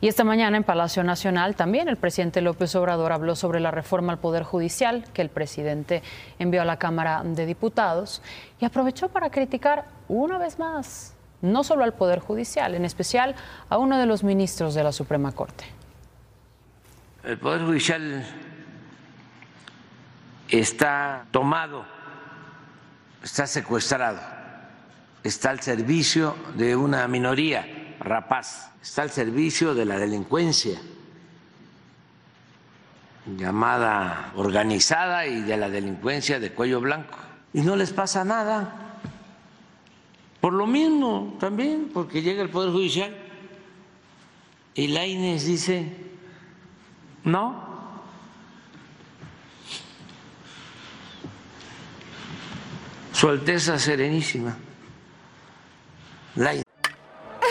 Y esta mañana en Palacio Nacional también el presidente López Obrador habló sobre la reforma al Poder Judicial que el presidente envió a la Cámara de Diputados y aprovechó para criticar una vez más no solo al Poder Judicial, en especial a uno de los ministros de la Suprema Corte. El Poder Judicial está tomado, está secuestrado, está al servicio de una minoría rapaz, está al servicio de la delincuencia llamada organizada y de la delincuencia de cuello blanco. Y no les pasa nada. Por lo mismo también, porque llega el Poder Judicial y la Inés dice, no. Su Alteza Serenísima. La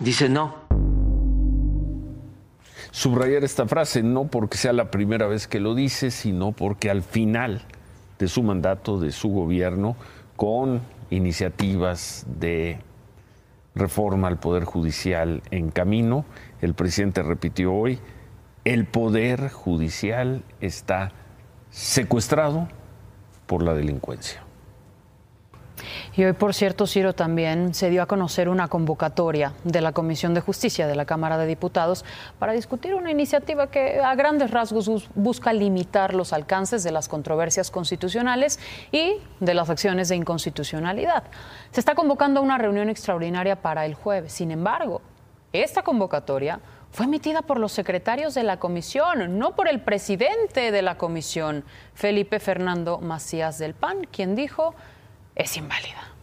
Dice no. Subrayar esta frase no porque sea la primera vez que lo dice, sino porque al final de su mandato, de su gobierno, con iniciativas de reforma al Poder Judicial en camino, el presidente repitió hoy, el Poder Judicial está secuestrado por la delincuencia. Y hoy, por cierto, Ciro, también se dio a conocer una convocatoria de la Comisión de Justicia de la Cámara de Diputados para discutir una iniciativa que a grandes rasgos busca limitar los alcances de las controversias constitucionales y de las acciones de inconstitucionalidad. Se está convocando una reunión extraordinaria para el jueves. Sin embargo, esta convocatoria fue emitida por los secretarios de la comisión, no por el presidente de la comisión, Felipe Fernando Macías del PAN, quien dijo es inválida.